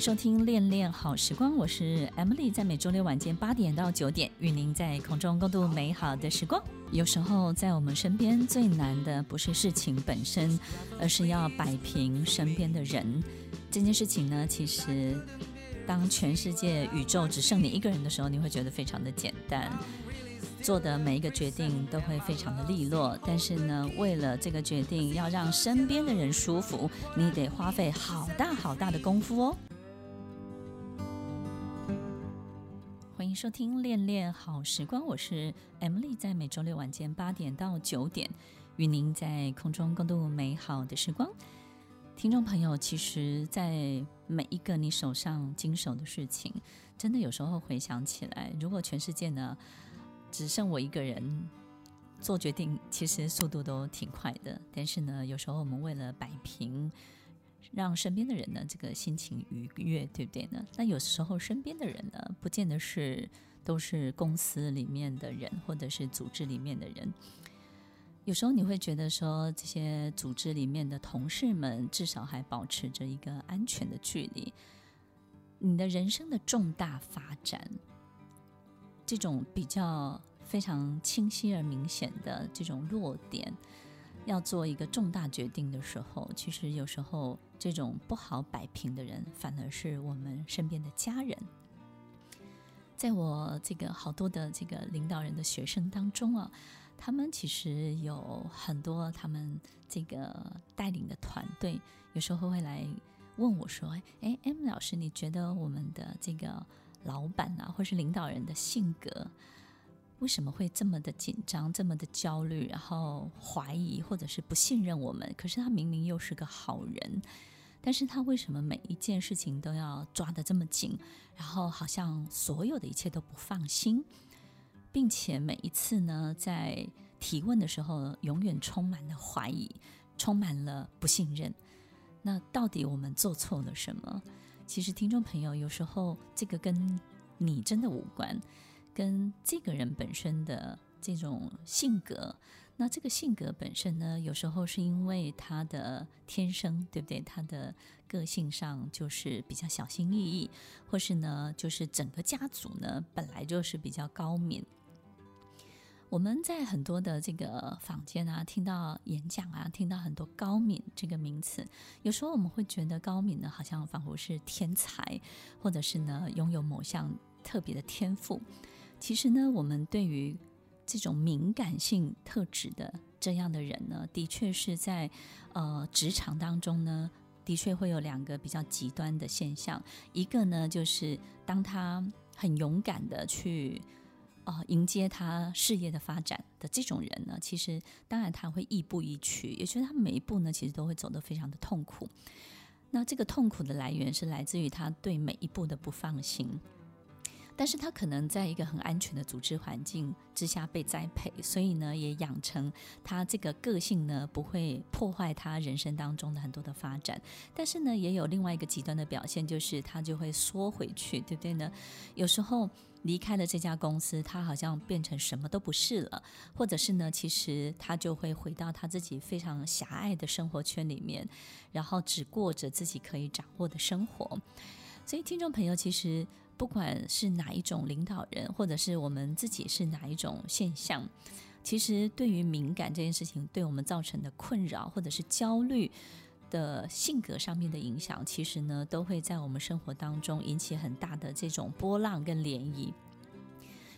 收听《恋恋好时光》，我是 Emily，在每周六晚间八点到九点，与您在空中共度美好的时光。有时候，在我们身边最难的不是事情本身，而是要摆平身边的人。这件事情呢，其实当全世界宇宙只剩你一个人的时候，你会觉得非常的简单，做的每一个决定都会非常的利落。但是呢，为了这个决定要让身边的人舒服，你得花费好大好大的功夫哦。收听《恋恋好时光》，我是 Emily，在每周六晚间八点到九点，与您在空中共度美好的时光。听众朋友，其实，在每一个你手上经手的事情，真的有时候回想起来，如果全世界呢只剩我一个人做决定，其实速度都挺快的。但是呢，有时候我们为了摆平。让身边的人呢，这个心情愉悦，对不对呢？那有时候身边的人呢，不见得是都是公司里面的人，或者是组织里面的人。有时候你会觉得说，这些组织里面的同事们至少还保持着一个安全的距离。你的人生的重大发展，这种比较非常清晰而明显的这种落点。要做一个重大决定的时候，其实有时候这种不好摆平的人，反而是我们身边的家人。在我这个好多的这个领导人的学生当中啊，他们其实有很多他们这个带领的团队，有时候会来问我说：“哎，M 老师，你觉得我们的这个老板啊，或是领导人的性格？”为什么会这么的紧张，这么的焦虑，然后怀疑或者是不信任我们？可是他明明又是个好人，但是他为什么每一件事情都要抓得这么紧？然后好像所有的一切都不放心，并且每一次呢，在提问的时候，永远充满了怀疑，充满了不信任。那到底我们做错了什么？其实听众朋友，有时候这个跟你真的无关。跟这个人本身的这种性格，那这个性格本身呢，有时候是因为他的天生，对不对？他的个性上就是比较小心翼翼，或是呢，就是整个家族呢本来就是比较高敏。我们在很多的这个坊间啊，听到演讲啊，听到很多高敏这个名词，有时候我们会觉得高敏呢，好像仿佛是天才，或者是呢拥有某项特别的天赋。其实呢，我们对于这种敏感性特质的这样的人呢，的确是在呃职场当中呢，的确会有两个比较极端的现象。一个呢，就是当他很勇敢的去呃迎接他事业的发展的这种人呢，其实当然他会亦步亦趋，也就是他每一步呢，其实都会走得非常的痛苦。那这个痛苦的来源是来自于他对每一步的不放心。但是他可能在一个很安全的组织环境之下被栽培，所以呢，也养成他这个个性呢，不会破坏他人生当中的很多的发展。但是呢，也有另外一个极端的表现，就是他就会缩回去，对不对呢？有时候离开了这家公司，他好像变成什么都不是了，或者是呢，其实他就会回到他自己非常狭隘的生活圈里面，然后只过着自己可以掌握的生活。所以，听众朋友，其实。不管是哪一种领导人，或者是我们自己是哪一种现象，其实对于敏感这件事情对我们造成的困扰，或者是焦虑的性格上面的影响，其实呢都会在我们生活当中引起很大的这种波浪跟涟漪。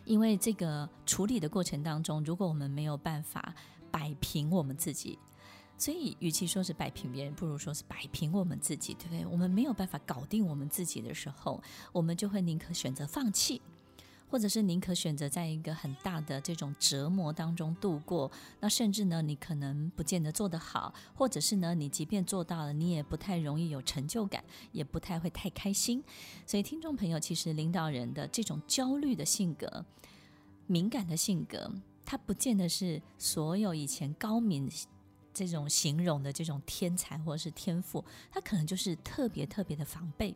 因为这个处理的过程当中，如果我们没有办法摆平我们自己。所以，与其说是摆平别人，不如说是摆平我们自己，对不对？我们没有办法搞定我们自己的时候，我们就会宁可选择放弃，或者是宁可选择在一个很大的这种折磨当中度过。那甚至呢，你可能不见得做得好，或者是呢，你即便做到了，你也不太容易有成就感，也不太会太开心。所以，听众朋友，其实领导人的这种焦虑的性格、敏感的性格。他不见得是所有以前高敏这种形容的这种天才或者是天赋，他可能就是特别特别的防备，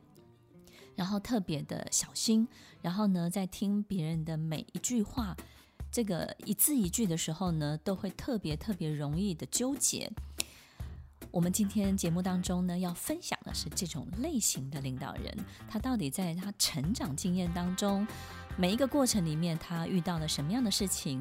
然后特别的小心，然后呢，在听别人的每一句话，这个一字一句的时候呢，都会特别特别容易的纠结。我们今天节目当中呢，要分享的是这种类型的领导人，他到底在他成长经验当中，每一个过程里面，他遇到了什么样的事情，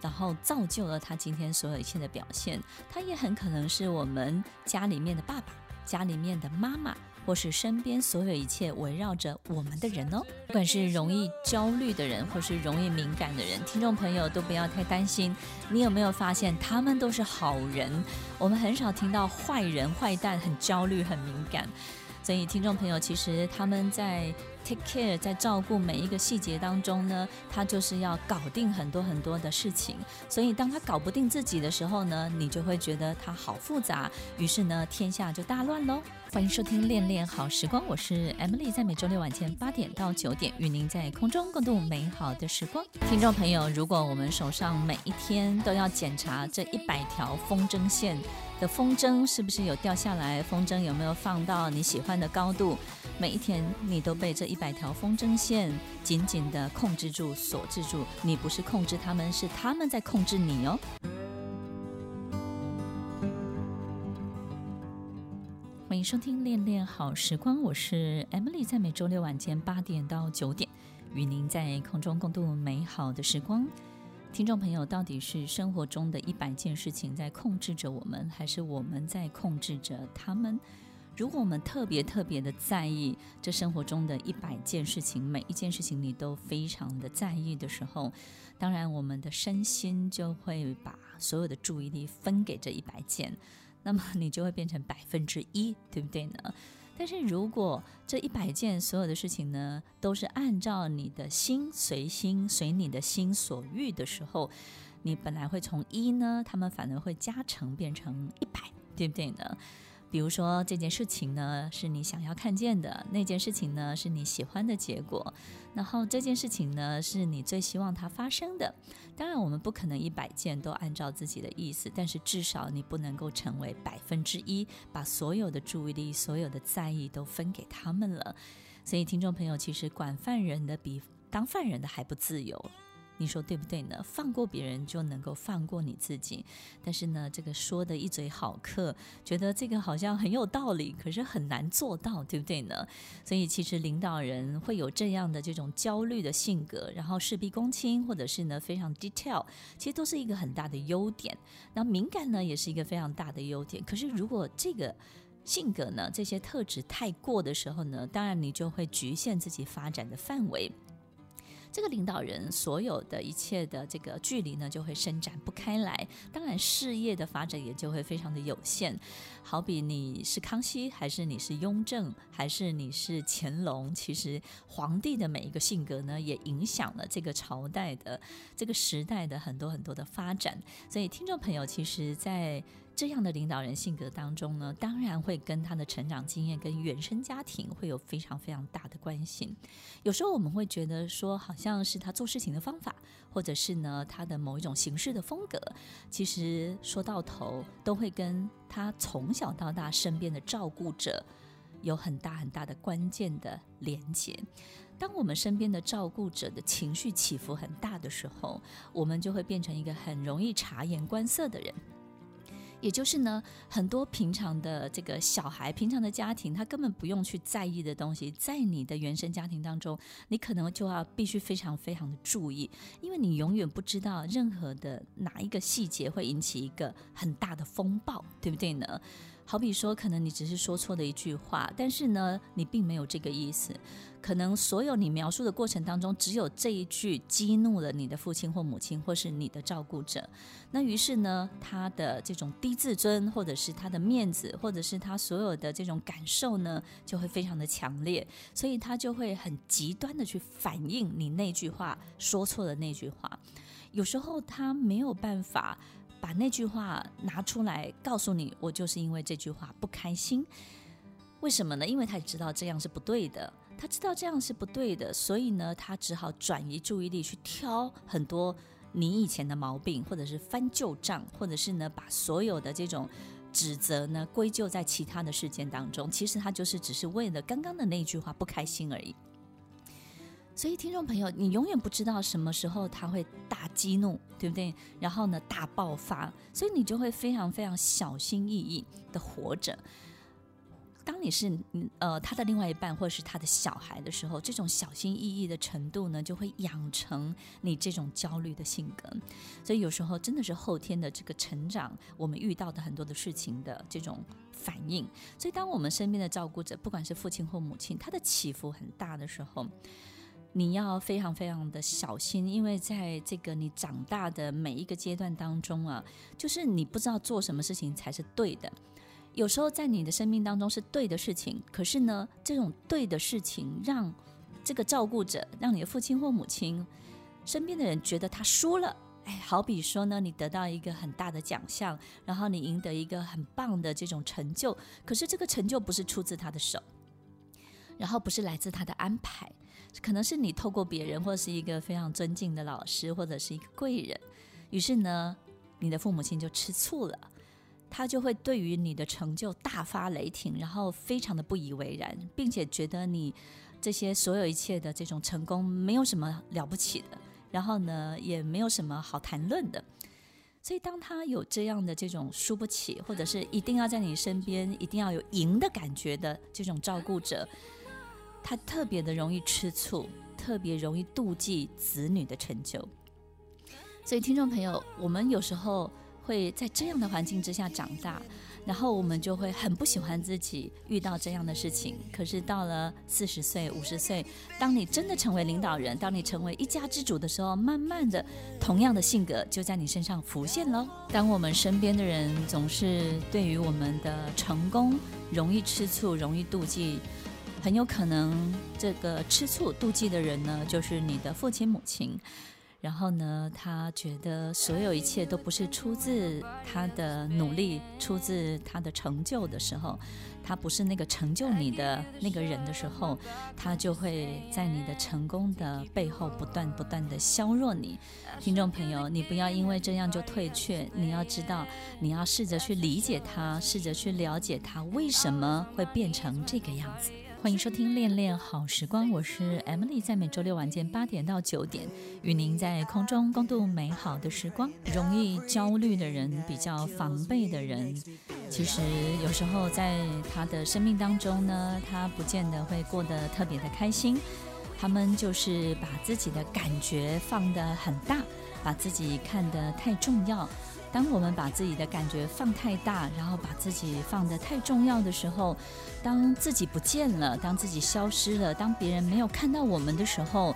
然后造就了他今天所有一切的表现。他也很可能是我们家里面的爸爸，家里面的妈妈。或是身边所有一切围绕着我们的人哦，不管是容易焦虑的人，或是容易敏感的人，听众朋友都不要太担心。你有没有发现，他们都是好人？我们很少听到坏人、坏蛋很焦虑、很敏感。所以，听众朋友，其实他们在 take care，在照顾每一个细节当中呢，他就是要搞定很多很多的事情。所以，当他搞不定自己的时候呢，你就会觉得他好复杂，于是呢，天下就大乱喽。欢迎收听《恋恋好时光》，我是 Emily，在每周六晚间八点到九点，与您在空中共度美好的时光。听众朋友，如果我们手上每一天都要检查这一百条风筝线的风筝是不是有掉下来，风筝有没有放到你喜欢的高度，每一天你都被这一百条风筝线紧紧的控制住、锁制住，你不是控制他们，是他们在控制你哦。欢迎收听《恋恋好时光》，我是 Emily，在每周六晚间八点到九点，与您在空中共度美好的时光。听众朋友，到底是生活中的一百件事情在控制着我们，还是我们在控制着他们？如果我们特别特别的在意这生活中的一百件事情，每一件事情你都非常的在意的时候，当然我们的身心就会把所有的注意力分给这一百件。那么你就会变成百分之一，对不对呢？但是如果这一百件所有的事情呢，都是按照你的心随心随你的心所欲的时候，你本来会从一呢，他们反而会加成变成一百，对不对呢？比如说这件事情呢，是你想要看见的，那件事情呢，是你喜欢的结果，然后这件事情呢，是你最希望它发生的。当然，我们不可能一百件都按照自己的意思，但是至少你不能够成为百分之一，把所有的注意力、所有的在意都分给他们了。所以，听众朋友，其实管犯人的比当犯人的还不自由。你说对不对呢？放过别人就能够放过你自己，但是呢，这个说的一嘴好客，觉得这个好像很有道理，可是很难做到，对不对呢？所以其实领导人会有这样的这种焦虑的性格，然后事必躬亲，或者是呢非常 detail，其实都是一个很大的优点。那敏感呢，也是一个非常大的优点。可是如果这个性格呢，这些特质太过的时候呢，当然你就会局限自己发展的范围。这个领导人所有的一切的这个距离呢，就会伸展不开来，当然事业的发展也就会非常的有限。好比你是康熙，还是你是雍正，还是你是乾隆，其实皇帝的每一个性格呢，也影响了这个朝代的这个时代的很多很多的发展。所以，听众朋友，其实，在这样的领导人性格当中呢，当然会跟他的成长经验、跟原生家庭会有非常非常大的关系。有时候我们会觉得说，好像是他做事情的方法，或者是呢他的某一种形式的风格，其实说到头都会跟他从小到大身边的照顾者有很大很大的关键的连接。当我们身边的照顾者的情绪起伏很大的时候，我们就会变成一个很容易察言观色的人。也就是呢，很多平常的这个小孩，平常的家庭，他根本不用去在意的东西，在你的原生家庭当中，你可能就要必须非常非常的注意，因为你永远不知道任何的哪一个细节会引起一个很大的风暴，对不对呢？好比说，可能你只是说错了一句话，但是呢，你并没有这个意思。可能所有你描述的过程当中，只有这一句激怒了你的父亲或母亲，或是你的照顾者。那于是呢，他的这种低自尊，或者是他的面子，或者是他所有的这种感受呢，就会非常的强烈，所以他就会很极端的去反应你那句话说错的那句话。有时候他没有办法把那句话拿出来告诉你，我就是因为这句话不开心。为什么呢？因为他也知道这样是不对的。他知道这样是不对的，所以呢，他只好转移注意力去挑很多你以前的毛病，或者是翻旧账，或者是呢把所有的这种指责呢归咎在其他的事件当中，其实他就是只是为了刚刚的那句话不开心而已。所以，听众朋友，你永远不知道什么时候他会大激怒，对不对？然后呢，大爆发，所以你就会非常非常小心翼翼的活着。当你是呃他的另外一半或者是他的小孩的时候，这种小心翼翼的程度呢，就会养成你这种焦虑的性格。所以有时候真的是后天的这个成长，我们遇到的很多的事情的这种反应。所以当我们身边的照顾者，不管是父亲或母亲，他的起伏很大的时候。你要非常非常的小心，因为在这个你长大的每一个阶段当中啊，就是你不知道做什么事情才是对的。有时候在你的生命当中是对的事情，可是呢，这种对的事情让这个照顾者，让你的父亲或母亲身边的人觉得他输了。哎，好比说呢，你得到一个很大的奖项，然后你赢得一个很棒的这种成就，可是这个成就不是出自他的手，然后不是来自他的安排。可能是你透过别人，或者是一个非常尊敬的老师，或者是一个贵人，于是呢，你的父母亲就吃醋了，他就会对于你的成就大发雷霆，然后非常的不以为然，并且觉得你这些所有一切的这种成功没有什么了不起的，然后呢，也没有什么好谈论的。所以当他有这样的这种输不起，或者是一定要在你身边，一定要有赢的感觉的这种照顾者。他特别的容易吃醋，特别容易妒忌子女的成就。所以，听众朋友，我们有时候会在这样的环境之下长大，然后我们就会很不喜欢自己遇到这样的事情。可是到了四十岁、五十岁，当你真的成为领导人，当你成为一家之主的时候，慢慢的，同样的性格就在你身上浮现喽。当我们身边的人总是对于我们的成功容易吃醋、容易妒忌。很有可能，这个吃醋、妒忌的人呢，就是你的父亲、母亲。然后呢，他觉得所有一切都不是出自他的努力、出自他的成就的时候，他不是那个成就你的那个人的时候，他就会在你的成功的背后不断不断地削弱你。听众朋友，你不要因为这样就退却，你要知道，你要试着去理解他，试着去了解他为什么会变成这个样子。欢迎收听《恋恋好时光》，我是 Emily，在每周六晚间八点到九点，与您在空中共度美好的时光。容易焦虑的人，比较防备的人，其实有时候在他的生命当中呢，他不见得会过得特别的开心。他们就是把自己的感觉放得很大，把自己看得太重要。当我们把自己的感觉放太大，然后把自己放得太重要的时候，当自己不见了，当自己消失了，当别人没有看到我们的时候，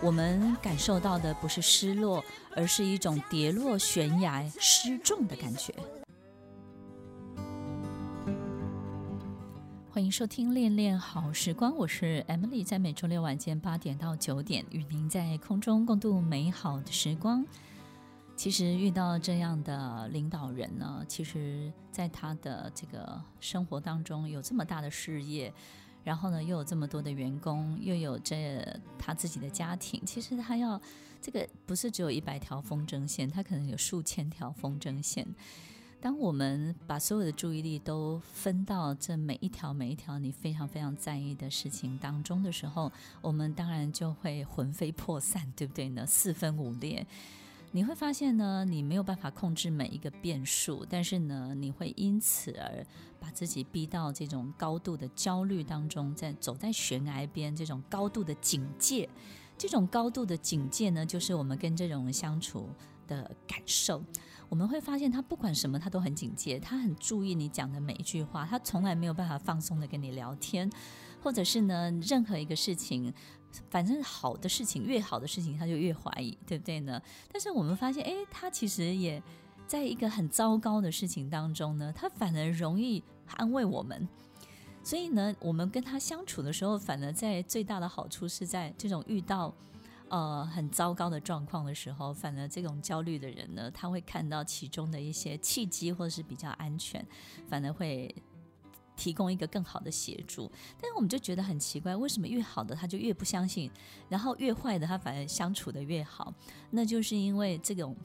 我们感受到的不是失落，而是一种跌落悬崖失重的感觉。欢迎收听《恋恋好时光》，我是 Emily，在每周六晚间八点到九点，与您在空中共度美好的时光。其实遇到这样的领导人呢，其实在他的这个生活当中有这么大的事业，然后呢又有这么多的员工，又有这他自己的家庭，其实他要这个不是只有一百条风筝线，他可能有数千条风筝线。当我们把所有的注意力都分到这每一条每一条你非常非常在意的事情当中的时候，我们当然就会魂飞魄散，对不对呢？四分五裂。你会发现呢，你没有办法控制每一个变数，但是呢，你会因此而把自己逼到这种高度的焦虑当中，在走在悬崖边，这种高度的警戒，这种高度的警戒呢，就是我们跟这种人相处的感受。我们会发现，他不管什么，他都很警戒，他很注意你讲的每一句话，他从来没有办法放松的跟你聊天，或者是呢，任何一个事情。反正好的事情，越好的事情，他就越怀疑，对不对呢？但是我们发现，诶，他其实也在一个很糟糕的事情当中呢，他反而容易安慰我们。所以呢，我们跟他相处的时候，反而在最大的好处是在这种遇到呃很糟糕的状况的时候，反而这种焦虑的人呢，他会看到其中的一些契机，或者是比较安全，反而会提供一个更好的协助。但是我们就觉得很奇怪，为什么越好的他就越不相信，然后越坏的他反而相处的越好？那就是因为这种。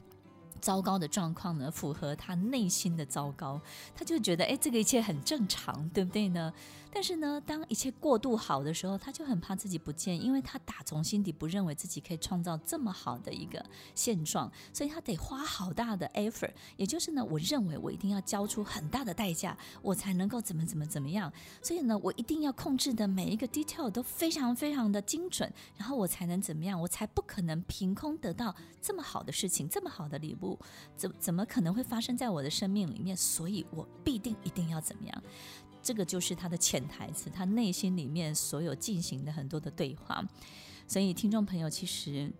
糟糕的状况呢，符合他内心的糟糕，他就觉得哎，这个一切很正常，对不对呢？但是呢，当一切过度好的时候，他就很怕自己不见，因为他打从心底不认为自己可以创造这么好的一个现状，所以他得花好大的 effort，也就是呢，我认为我一定要交出很大的代价，我才能够怎么怎么怎么样，所以呢，我一定要控制的每一个 detail 都非常非常的精准，然后我才能怎么样，我才不可能凭空得到这么好的事情，这么好的礼物，怎怎么可能会发生在我的生命里面？所以我必定一定要怎么样？这个就是他的潜台词，他内心里面所有进行的很多的对话。所以，听众朋友，其实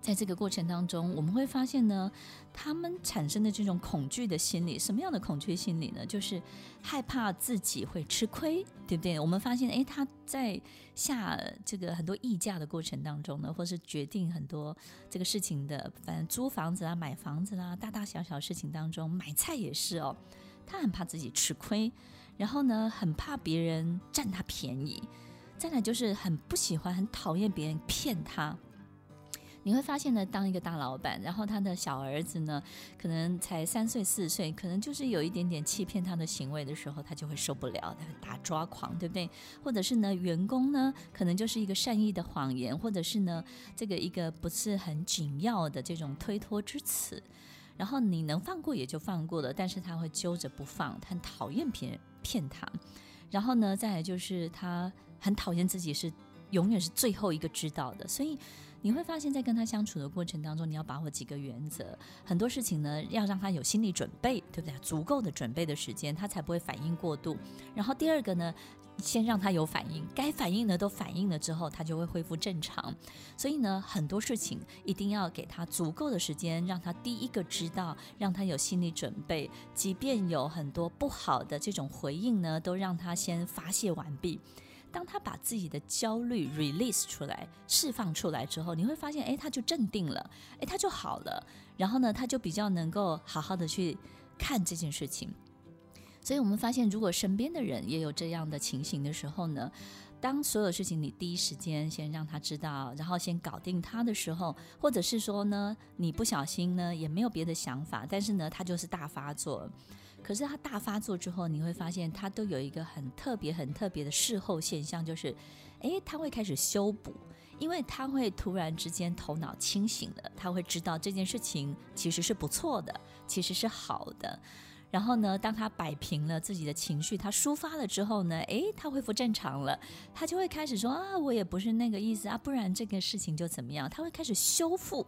在这个过程当中，我们会发现呢，他们产生的这种恐惧的心理，什么样的恐惧心理呢？就是害怕自己会吃亏，对不对？我们发现，诶，他在下这个很多议价的过程当中呢，或是决定很多这个事情的，反正租房子啊、买房子啦、啊，大大小小事情当中，买菜也是哦，他很怕自己吃亏。然后呢，很怕别人占他便宜，再来就是很不喜欢、很讨厌别人骗他。你会发现呢，当一个大老板，然后他的小儿子呢，可能才三岁、四岁，可能就是有一点点欺骗他的行为的时候，他就会受不了，他会大抓狂，对不对？或者是呢，员工呢，可能就是一个善意的谎言，或者是呢，这个一个不是很紧要的这种推脱之词。然后你能放过也就放过了，但是他会揪着不放，他很讨厌别人骗他。然后呢，再来就是他很讨厌自己是永远是最后一个知道的，所以你会发现在跟他相处的过程当中，你要把握几个原则，很多事情呢要让他有心理准备，对不对？足够的准备的时间，他才不会反应过度。然后第二个呢，先让他有反应，该反应的都反应了之后，他就会恢复正常。所以呢，很多事情一定要给他足够的时间，让他第一个知道，让他有心理准备。即便有很多不好的这种回应呢，都让他先发泄完毕。当他把自己的焦虑 release 出来、释放出来之后，你会发现，哎，他就镇定了，哎，他就好了。然后呢，他就比较能够好好的去看这件事情。所以我们发现，如果身边的人也有这样的情形的时候呢，当所有事情你第一时间先让他知道，然后先搞定他的时候，或者是说呢，你不小心呢也没有别的想法，但是呢，他就是大发作。可是他大发作之后，你会发现他都有一个很特别、很特别的事后现象，就是，诶，他会开始修补，因为他会突然之间头脑清醒了，他会知道这件事情其实是不错的，其实是好的。然后呢，当他摆平了自己的情绪，他抒发了之后呢，诶，他恢复正常了，他就会开始说啊，我也不是那个意思啊，不然这个事情就怎么样？他会开始修复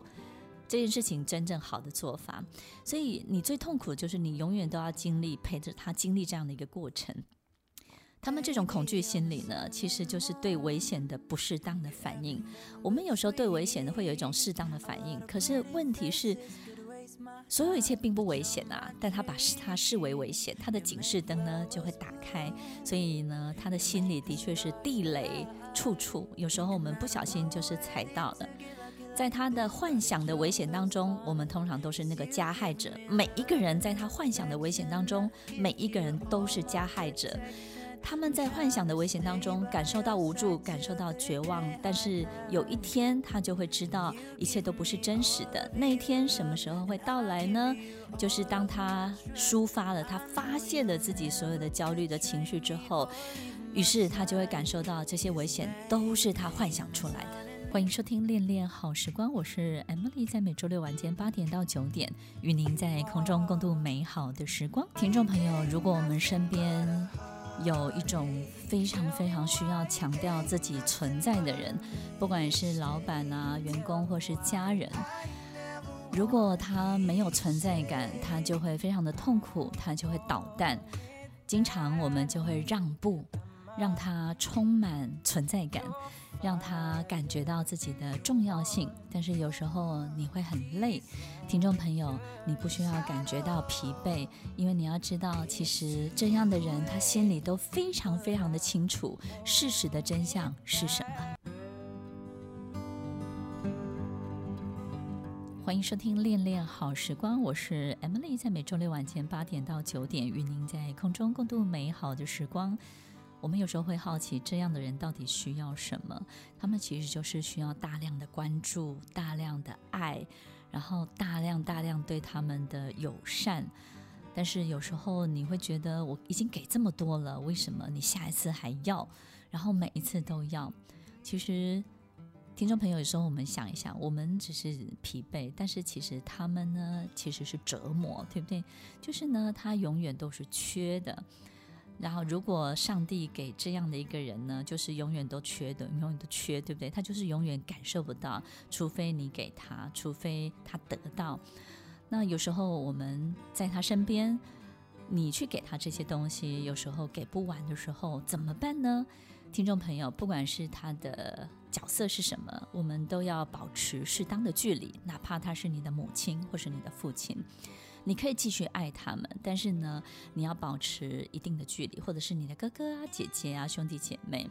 这件事情真正好的做法。所以你最痛苦的就是你永远都要经历陪着他经历这样的一个过程。他们这种恐惧心理呢，其实就是对危险的不适当的反应。我们有时候对危险的会有一种适当的反应，可是问题是。所有一切并不危险啊，但他把他视为危险，他的警示灯呢就会打开，所以呢，他的心里的确是地雷处处。有时候我们不小心就是踩到了，在他的幻想的危险当中，我们通常都是那个加害者。每一个人在他幻想的危险当中，每一个人都是加害者。他们在幻想的危险当中感受到无助，感受到绝望，但是有一天他就会知道一切都不是真实的。那一天什么时候会到来呢？就是当他抒发了，他发泄了自己所有的焦虑的情绪之后，于是他就会感受到这些危险都是他幻想出来的。欢迎收听《恋恋好时光》，我是 Emily，在每周六晚间八点到九点，与您在空中共度美好的时光。听众朋友，如果我们身边有一种非常非常需要强调自己存在的人，不管是老板啊、员工或是家人，如果他没有存在感，他就会非常的痛苦，他就会捣蛋。经常我们就会让步，让他充满存在感。让他感觉到自己的重要性，但是有时候你会很累。听众朋友，你不需要感觉到疲惫，因为你要知道，其实这样的人他心里都非常非常的清楚事实的真相是什么。欢迎收听《恋恋好时光》，我是 Emily，在每周六晚间八点到九点，与您在空中共度美好的时光。我们有时候会好奇，这样的人到底需要什么？他们其实就是需要大量的关注、大量的爱，然后大量大量对他们的友善。但是有时候你会觉得，我已经给这么多了，为什么你下一次还要？然后每一次都要？其实。听众朋友，有时候我们想一想，我们只是疲惫，但是其实他们呢，其实是折磨，对不对？就是呢，他永远都是缺的。然后，如果上帝给这样的一个人呢，就是永远都缺的，永远都缺，对不对？他就是永远感受不到，除非你给他，除非他得到。那有时候我们在他身边，你去给他这些东西，有时候给不完的时候，怎么办呢？听众朋友，不管是他的角色是什么，我们都要保持适当的距离，哪怕他是你的母亲或是你的父亲，你可以继续爱他们，但是呢，你要保持一定的距离，或者是你的哥哥啊、姐姐啊、兄弟姐妹，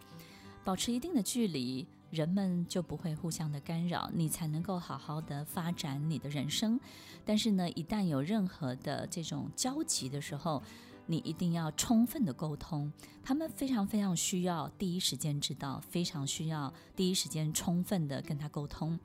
保持一定的距离，人们就不会互相的干扰，你才能够好好的发展你的人生。但是呢，一旦有任何的这种交集的时候，你一定要充分的沟通，他们非常非常需要第一时间知道，非常需要第一时间充分的跟他沟通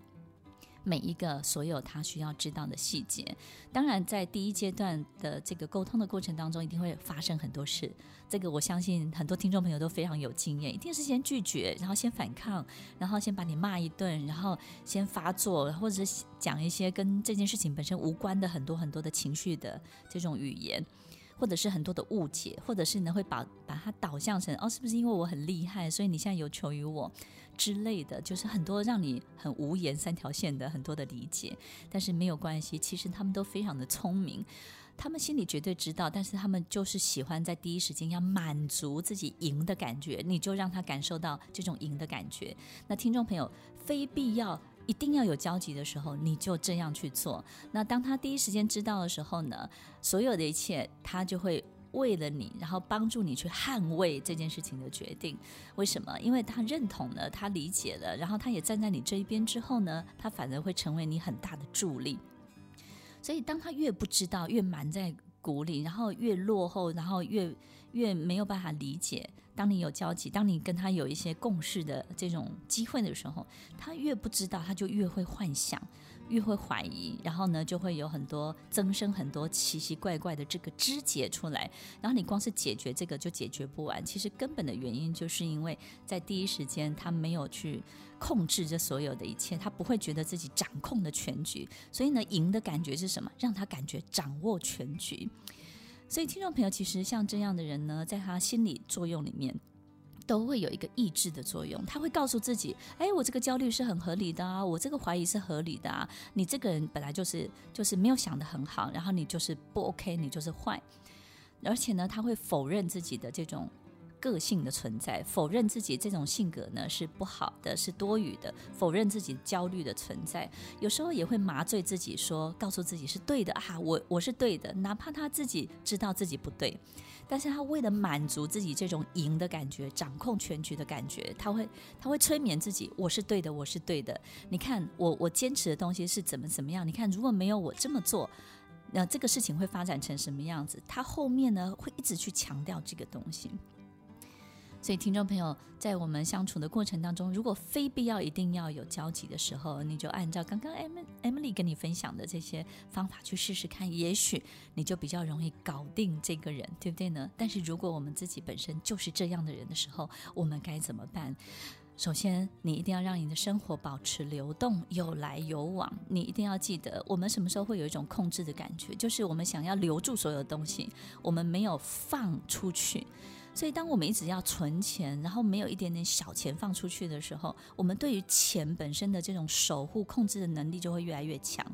每一个所有他需要知道的细节。当然，在第一阶段的这个沟通的过程当中，一定会发生很多事。这个我相信很多听众朋友都非常有经验，一定是先拒绝，然后先反抗，然后先把你骂一顿，然后先发作，或者是讲一些跟这件事情本身无关的很多很多的情绪的这种语言。或者是很多的误解，或者是呢会把把它导向成哦，是不是因为我很厉害，所以你现在有求于我之类的，就是很多让你很无言三条线的很多的理解。但是没有关系，其实他们都非常的聪明，他们心里绝对知道，但是他们就是喜欢在第一时间要满足自己赢的感觉，你就让他感受到这种赢的感觉。那听众朋友，非必要。一定要有交集的时候，你就这样去做。那当他第一时间知道的时候呢，所有的一切他就会为了你，然后帮助你去捍卫这件事情的决定。为什么？因为他认同了，他理解了，然后他也站在你这一边之后呢，他反而会成为你很大的助力。所以，当他越不知道，越瞒在鼓里，然后越落后，然后越越没有办法理解。当你有交集，当你跟他有一些共事的这种机会的时候，他越不知道，他就越会幻想，越会怀疑，然后呢，就会有很多增生很多奇奇怪怪的这个枝节出来。然后你光是解决这个就解决不完，其实根本的原因就是因为在第一时间他没有去控制这所有的一切，他不会觉得自己掌控了全局，所以呢，赢的感觉是什么？让他感觉掌握全局。所以，听众朋友，其实像这样的人呢，在他心理作用里面，都会有一个抑制的作用。他会告诉自己：“哎，我这个焦虑是很合理的啊，我这个怀疑是合理的啊。你这个人本来就是就是没有想得很好，然后你就是不 OK，你就是坏。而且呢，他会否认自己的这种。”个性的存在，否认自己这种性格呢是不好的，是多余的，否认自己焦虑的存在，有时候也会麻醉自己说，告诉自己是对的啊，我我是对的，哪怕他自己知道自己不对，但是他为了满足自己这种赢的感觉，掌控全局的感觉，他会他会催眠自己，我是对的，我是对的。你看我我坚持的东西是怎么怎么样？你看如果没有我这么做，那这个事情会发展成什么样子？他后面呢会一直去强调这个东西。所以，听众朋友，在我们相处的过程当中，如果非必要一定要有交集的时候，你就按照刚刚 Emily 跟你分享的这些方法去试试看，也许你就比较容易搞定这个人，对不对呢？但是，如果我们自己本身就是这样的人的时候，我们该怎么办？首先，你一定要让你的生活保持流动，有来有往。你一定要记得，我们什么时候会有一种控制的感觉？就是我们想要留住所有东西，我们没有放出去。所以，当我们一直要存钱，然后没有一点点小钱放出去的时候，我们对于钱本身的这种守护、控制的能力就会越来越强。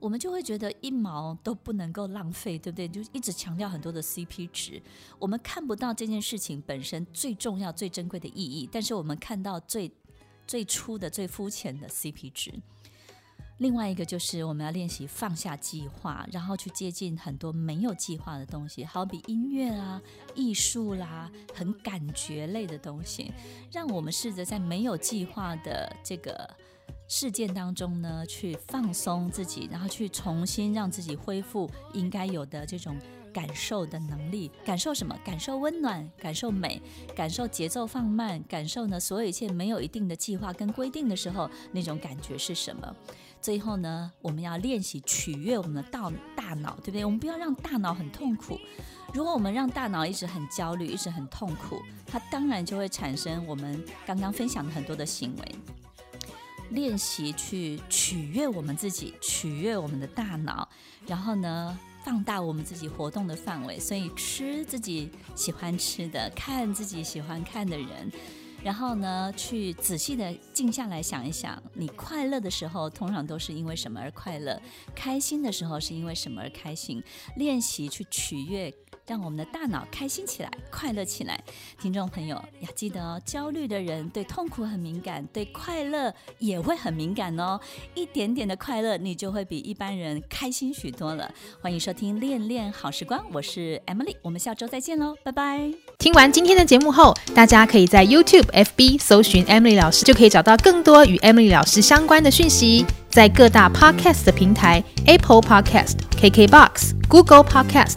我们就会觉得一毛都不能够浪费，对不对？就一直强调很多的 CP 值，我们看不到这件事情本身最重要、最珍贵的意义，但是我们看到最最初的、最肤浅的 CP 值。另外一个就是我们要练习放下计划，然后去接近很多没有计划的东西，好比音乐啊、艺术啦、很感觉类的东西，让我们试着在没有计划的这个事件当中呢，去放松自己，然后去重新让自己恢复应该有的这种感受的能力。感受什么？感受温暖，感受美，感受节奏放慢，感受呢，所有一切没有一定的计划跟规定的时候，那种感觉是什么？最后呢，我们要练习取悦我们的大大脑，对不对？我们不要让大脑很痛苦。如果我们让大脑一直很焦虑，一直很痛苦，它当然就会产生我们刚刚分享的很多的行为。练习去取悦我们自己，取悦我们的大脑，然后呢，放大我们自己活动的范围。所以吃自己喜欢吃的，看自己喜欢看的人。然后呢，去仔细的静下来想一想，你快乐的时候通常都是因为什么而快乐？开心的时候是因为什么而开心？练习去取悦。让我们的大脑开心起来，快乐起来。听众朋友要记得哦，焦虑的人对痛苦很敏感，对快乐也会很敏感哦。一点点的快乐，你就会比一般人开心许多了。欢迎收听《恋恋好时光》，我是 Emily，我们下周再见喽，拜拜。听完今天的节目后，大家可以在 YouTube、FB 搜寻 Emily 老师，就可以找到更多与 Emily 老师相关的讯息。在各大 Podcast 的平台，Apple Podcast、KKBox、Google Podcast、